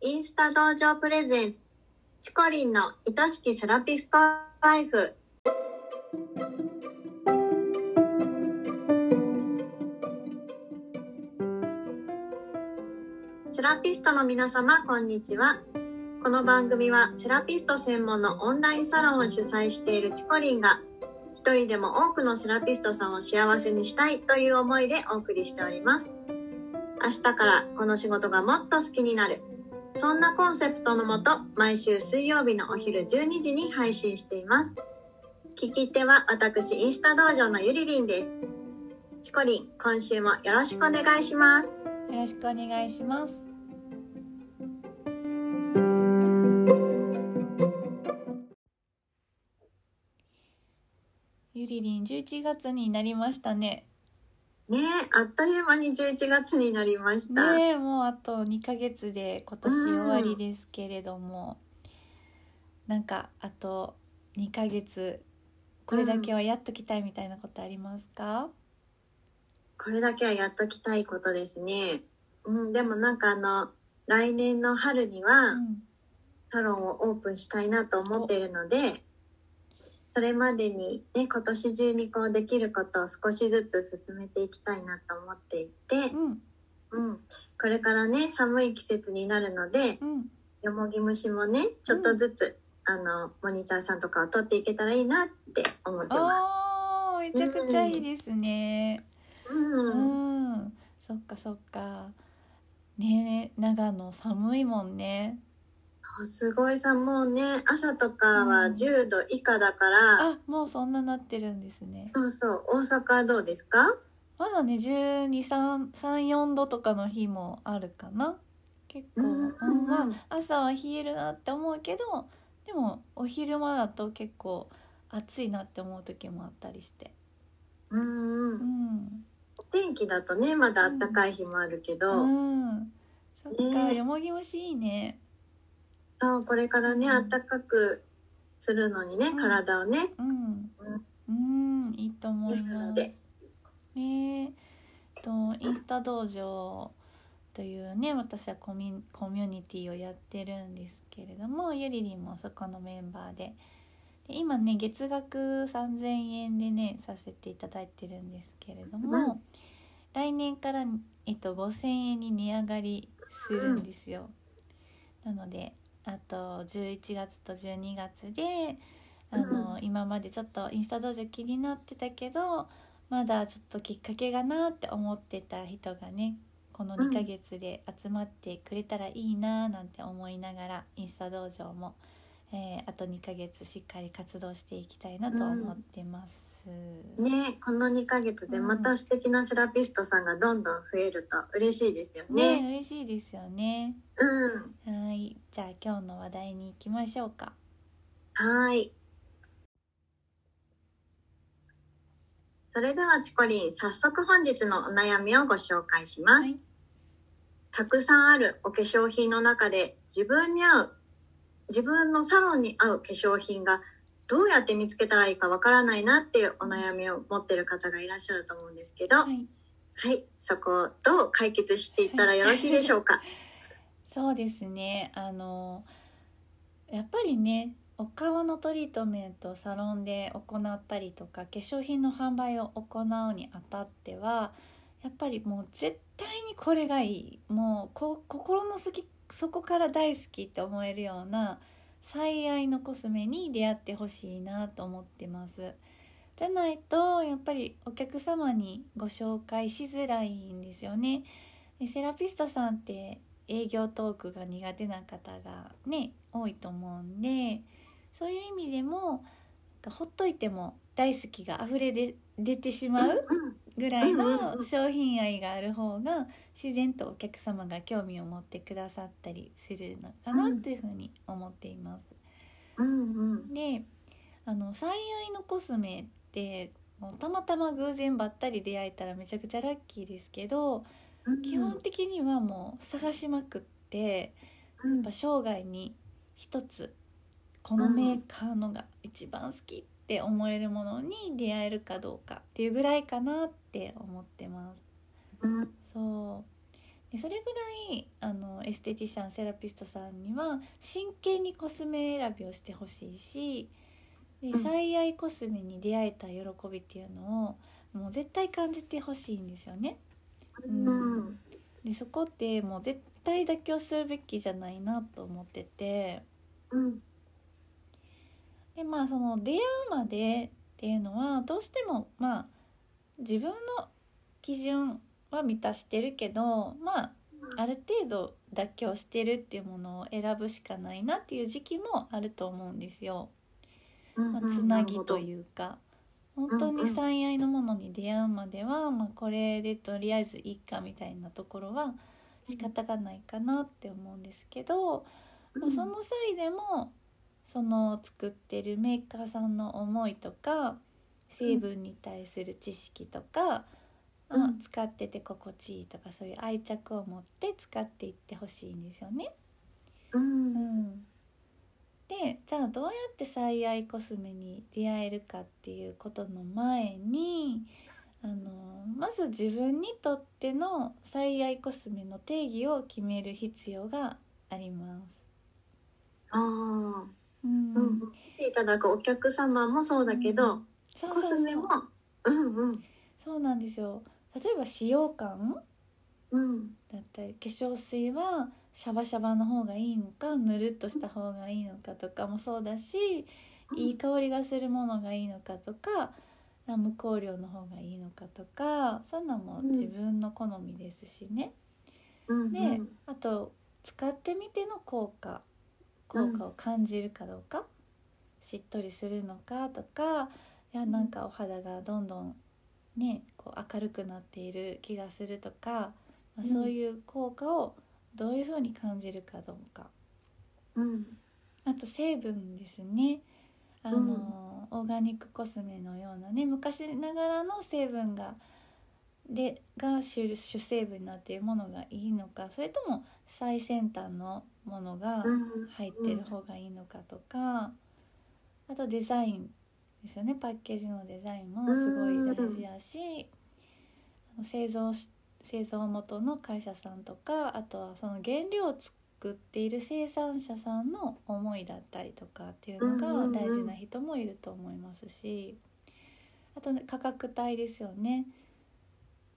インスタ道場プレゼンツ。チコリンの愛しきセラピストライフ。セラピストの皆様こんにちは。この番組はセラピスト専門のオンラインサロンを主催しているチコリンが一人でも多くのセラピストさんを幸せにしたいという思いでお送りしております。明日からこの仕事がもっと好きになる。そんなコンセプトのもと毎週水曜日のお昼12時に配信しています聞き手は私インスタ道場のゆりりんですチコリン今週もよろしくお願いしますよろしくお願いします。ゆりりん11月になりましたね。ねえあっという間に11月になりました、ねえもうあと2ヶ月で今年終わりですけれども、なんかあと2ヶ月これだけはやっときたいみたいなことありますか？これだけはやっときたいことですね。うんでもなんかあの来年の春には、うん、サロンをオープンしたいなと思っているのでそれまでにね今年中にこうできることを少しずつ進めていきたいなと思っていて、うん、うん、これからね寒い季節になるのでうん、よもぎ虫もねちょっとずつ、あのモニターさんとかを取っていけたらいいなって思ってまああめちゃくちゃいいですね。す。うんうん、そっかそっか。ねえ長野寒いもんね。すごいさもうね朝とかはうん。10度以下だから、あもうそんななってるんですね。そうそう大阪はどうですか？まだね1234度とかの日もあるかな。結構、うんうんまあ朝は冷えるなって思うけどでもお昼間だと結構暑いなって思う時もあったりして。うんうん。うん。お天気だとねまだ暖かい日もあるけど、うん、そっか、ね。よもぎ虫いいね。そうこれからねうん。暖かくするのにね、うん。体をね。うん、うん、いいと思いなます。ので。ねえ。とインスタ道場というね私はコミュコミュニティをやってるんですけれどもゆりりんもそこのメンバーで。で今ね月額3,000円でねさせていただいてるんですけれども、うん。来年から、えっと、5,000円に値上がりするんですよ。なのであと11月と12月であの、今までちょっとインスタ道場気になってたけどまだちょっときっかけがなって思ってた人がねこの2ヶ月で集まってくれたらいいななんて思いながらインスタ道場も、えーあと2ヶ月しっかり活動していきたいなと思ってます。ねこの2ヶ月でまた素敵なセラピストさんがどんどん増えると嬉しいですよね。ね。嬉しいですよね。うん。はい。じゃあ今日の話題に行きましょうか。はい。それではチコリン早速本日のお悩みをご紹介します、はい。たくさんあるお化粧品の中で自分に合う自分のサロンに合う化粧品がどうやって見つけたらいいかわからないなっていうお悩みを持ってる方がいらっしゃると思うんですけど、ははい。い、そこをどう解決していったらよろしいでしょうか？そうですね。あのやっぱりねお顔のトリートメントをサロンで行ったりとか化粧品の販売を行うにあたってはやっぱりもう絶対にこれがいい。もうこ心の好きそこから大好きって思えるような最愛のコスメに出会ってほしいなと思ってます。じゃないとやっぱりお客様にご紹介しづらいんですよね。セラピストさんって営業トークが苦手な方がね多いと思うんでそういう意味でもほっといても大好きが溢れで出てしまうぐらいの商品愛がある方が自然とお客様が興味を持ってくださったりするのかなというふうに思っています。うんうん。であの最愛のコスメってたまたま偶然ばったり出会えたらめちゃくちゃラッキーですけどうん基本的にはもう探しまくってうん。やっぱ生涯に一つこのメーカーのが一番好きって思えるものに出会えるかどうかっていうぐらいかなって思ってます。うんそう。でそれぐらいあのエステティシャンセラピストさんには真剣にコスメ選びをしてほしいしでうん。最愛コスメに出会えた喜びっていうのをもう絶対感じてほしいんですよね。うん。でそこってもう絶対妥協するべきじゃないなと思ってて。うんでまあその出会うまでっていうのはどうしてもまあ自分の基準は満たしてるけどまあある程度妥協してるっていうものを選ぶしかないなっていう時期もあると思うんですよ。まあ、つなぎというか。本当に最愛のものに出会うまでは、まあ、これでとりあえずいいかみたいなところは仕方がないかなって思うんですけど、まあ、その際でもその作ってるメーカーさんの思いとか成分に対する知識とか、うんまあ使ってて心地いいとかそういう愛着を持って使っていってほしいんですよね。うんうん、でじゃあどうやって最愛コスメに出会えるかっていうことの前にあのまず自分にとっての最愛コスメの定義を決める必要があります。ああうん。うん。来ていただくお客様もそうだけど、コスメも。うんうん。そうなんですよ。例えば使用感？うん。だったり化粧水はシャバシャバの方がいいのかぬるっとした方がいいのかとかもそうだしいい香りがするものがいいのかとかあ無香料の方がいいのかとかそんなんもうん自分の好みですしね、うん。であと使ってみての効果効果を感じるかどうか、しっとりするのかとかいやなんかお肌がどんどんねこう明るくなっている気がするとか、まあうん。そういう効果をどういうふうに感じるかどうか。うん。あと成分ですね。あの、オーガニックコスメのようなね昔ながらの成分がでが主主成分になっているものがいいのかそれとも最先端のものがうん入ってる方がいいのかとかあとデザインですよね。パッケージのデザインもすごい大事やしあの製造し製造元の会社さんとかあとはその原料を作っている生産者さんの思いだったりとかっていうのが大事な人もいると思いますしあとね価格帯ですよね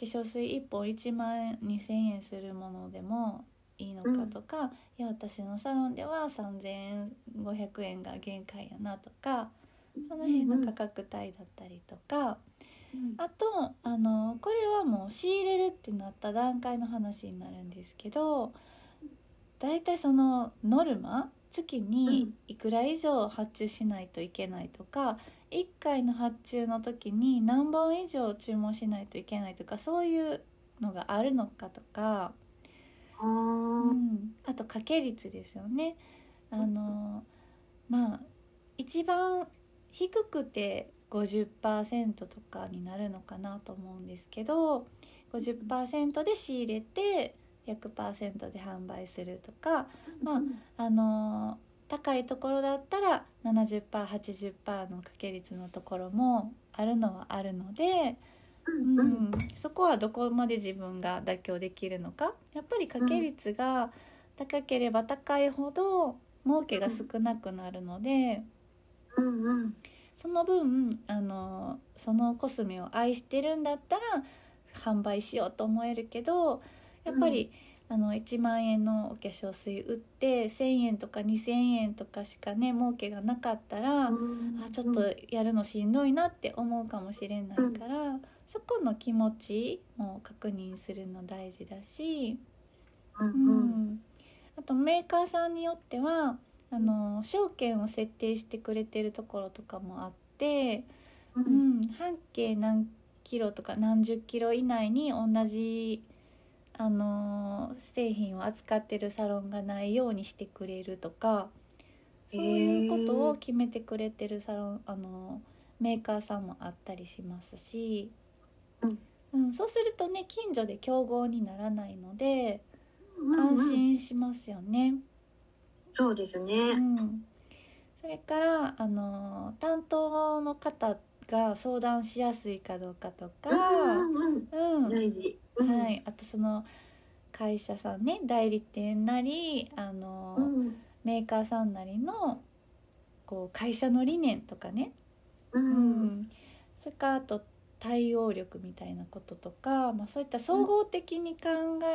化粧水1本1万円2,000円するものでもいいのかとか、いや私のサロンでは3,500円が限界やなとかその辺の価格帯だったりとか。あとあのこれはもう仕入れるってなった段階の話になるんですけどだいたいそのノルマ月にいくら以上発注しないといけないとか1回の発注の時に何本以上注文しないといけないとかそういうのがあるのかとか、あうーん、あと掛け率ですよね。あのまあ一番低くて50%とかになるのかなと思うんですけど50%で仕入れて100%で販売するとかまああの高いところだったら 70%80% の掛け率のところもあるのはあるので、うんううん。ん、そこはどこまで自分が妥協できるのか。やっぱり掛け率が高ければ高いほど儲けが少なくなるので。うんうん。その分あのそのコスメを愛してるんだったら販売しようと思えるけどやっぱり、あの1万円のお化粧水売って1,000円とか2,000円とかしかね儲けがなかったら、あちょっとやるのしんどいなって思うかもしれないから、そこの気持ちも確認するの大事だし。うんううん。ん、あとメーカーさんによってはあの証券を設定してくれてるところとかもあって、ううんん、半径何キロとか何十キロ以内に同じあの製品を扱ってるサロンがないようにしてくれるとかそういうことを決めてくれてるサロンあのメーカーさんもあったりしますし、うん。うん、そうするとね近所で競合にならないのでうん安心しますよね。そうですうねん、それからあの担当の方が相談しやすいかどうかとか、うんうんうん。はい、あとその会社さんね代理店なりあの、うん。メーカーさんなりのこう会社の理念とかね、ううん。んそれからあと対応力みたいなこととか、まあ、そういった総合的に考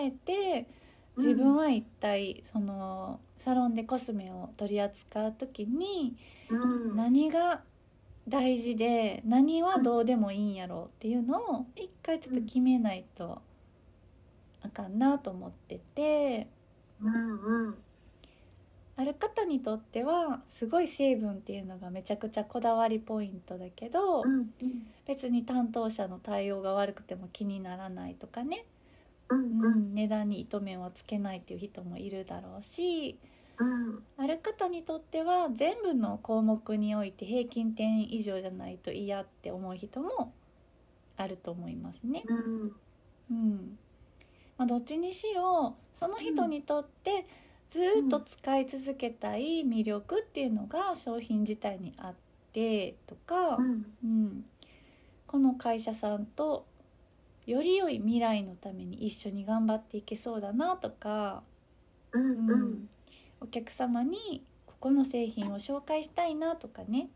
えて、自分は一体そのサロンでコスメを取り扱う時にうん。何が大事で何はどうでもいいんやろうっていうのを一回ちょっと決めないとあかんなと思ってて。うんうん。ある方にとってはすごい成分っていうのがめちゃくちゃこだわりポイントだけどうん別に担当者の対応が悪くても気にならないとかね、うんううんん、値段に糸目をつけないっていう人もいるだろうし。うん。ある方にとっては全部の項目において平均点以上じゃないと嫌って思う人もあると思いますね。うん。うんまあ、どっちにしろその人にとってずーっと使い続けたい魅力っていうのが商品自体にあってとか、うん。うん、この会社さんとより良い未来のために一緒に頑張っていけそうだなとか、うんううんん。お客様にここの製品を紹介したいなとかね、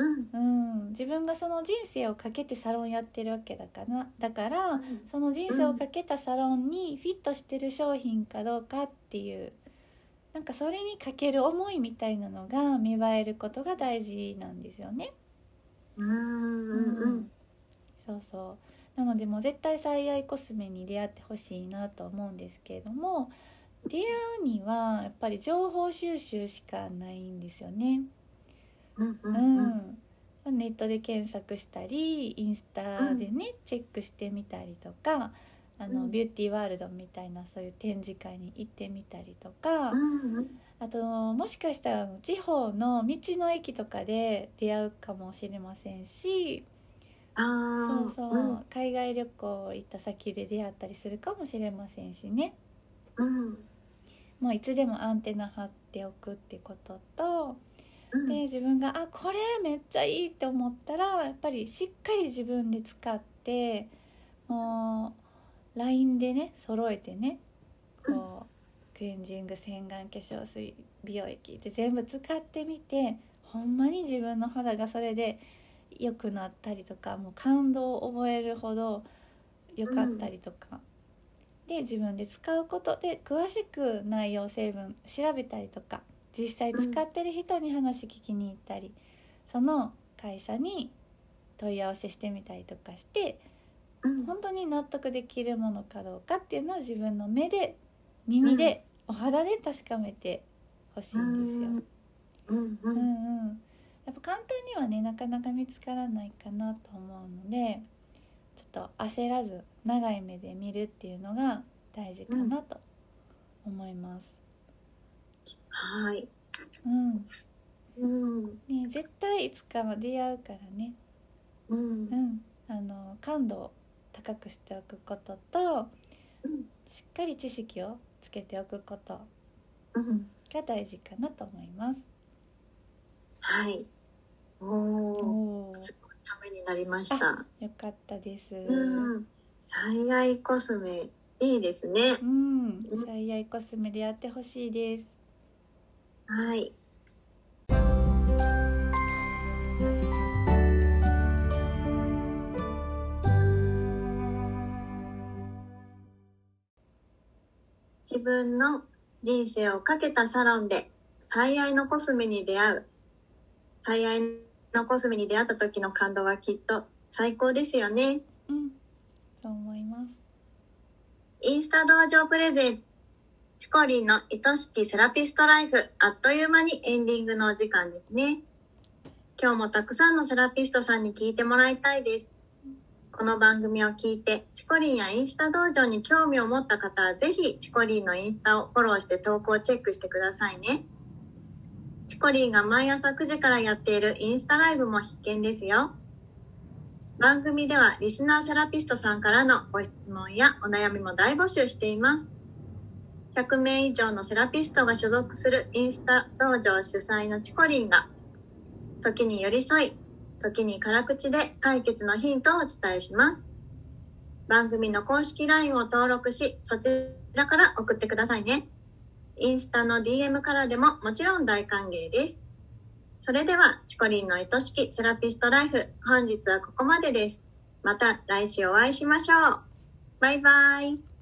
うん。うん、自分がその人生をかけてサロンやってるわけだからだからその人生をかけたサロンにフィットしてる商品かどうかっていうなんかそれにかける思いみたいなのが芽生えることが大事なんですよね。うん。うん。そうそう。なのでもう絶対最愛コスメに出会ってほしいなと思うんですけれども出会うにはやっぱり情報収集しかないんですよね。うんううん。ん、ネットで検索したりインスタでね、チェックしてみたりとかあの、うん。ビューティーワールドみたいなそういう展示会に行ってみたりとか、うんあともしかしたら地方の道の駅とかで出会うかもしれませんしそうそう、海外旅行行った先で出会ったりするかもしれませんしね。うん。もういつでもアンテナ張っておくってことと。うん。で自分があこれめっちゃいいって思ったらやっぱりしっかり自分で使ってもう LINE でね揃えてねこうクレンジング洗顔化粧水美容液って全部使ってみてほんまに自分の肌がそれで良くなったりとかもう感動を覚えるほど良かったりとか、で自分で使うことで詳しく内容成分調べたりとか実際使ってる人に話聞きに行ったり、その会社に問い合わせしてみたりとかしてうん本当に納得できるものかどうかっていうのを自分の目で耳で、お肌で確かめてほしいんですよ。うんううんんうん、やっぱ簡単にはねなかなか見つからないかなと思うのでちょっと焦らず長い目で見るっていうのが大事かなと思います。はい。うん。うん。ね、絶対いつかは出会うからね、うん。うん、あの感度を高くしておくこととうん。しっかり知識をつけておくことうん。が大事かなと思います。はい。おおすごいためになりました。よかったです。うん。最愛コスメいいですね。うん、最愛コスメでやってほしいです。はい。自分の人生をかけたサロンで最愛のコスメに出会う。最愛のコスメに出会った時の感動はきっと最高ですよね。うん、そう思います。インスタ道場プレゼンツチコリンの愛しきセラピストライフ。あっという間にエンディングのお時間ですね。今日もたくさんのセラピストさんに聞いてもらいたいです。この番組を聞いてチコリンやインスタ道場に興味を持った方はぜひチコリンのインスタをフォローして投稿チェックしてくださいね。チコリンが毎朝9時からやっているインスタライブも必見ですよ。番組ではリスナーセラピストさんからのご質問やお悩みも大募集しています。100名以上のセラピストが所属するインスタ道場主催のチコリンが、時に寄り添い、時に辛口で解決のヒントをお伝えします。番組の公式 LINE を登録し、そちらから送ってくださいね。インスタの DM からでももちろん大歓迎です。それでは、チコリンの愛しきセラピストライフ、本日はここまでです。また来週お会いしましょう。バイバイ。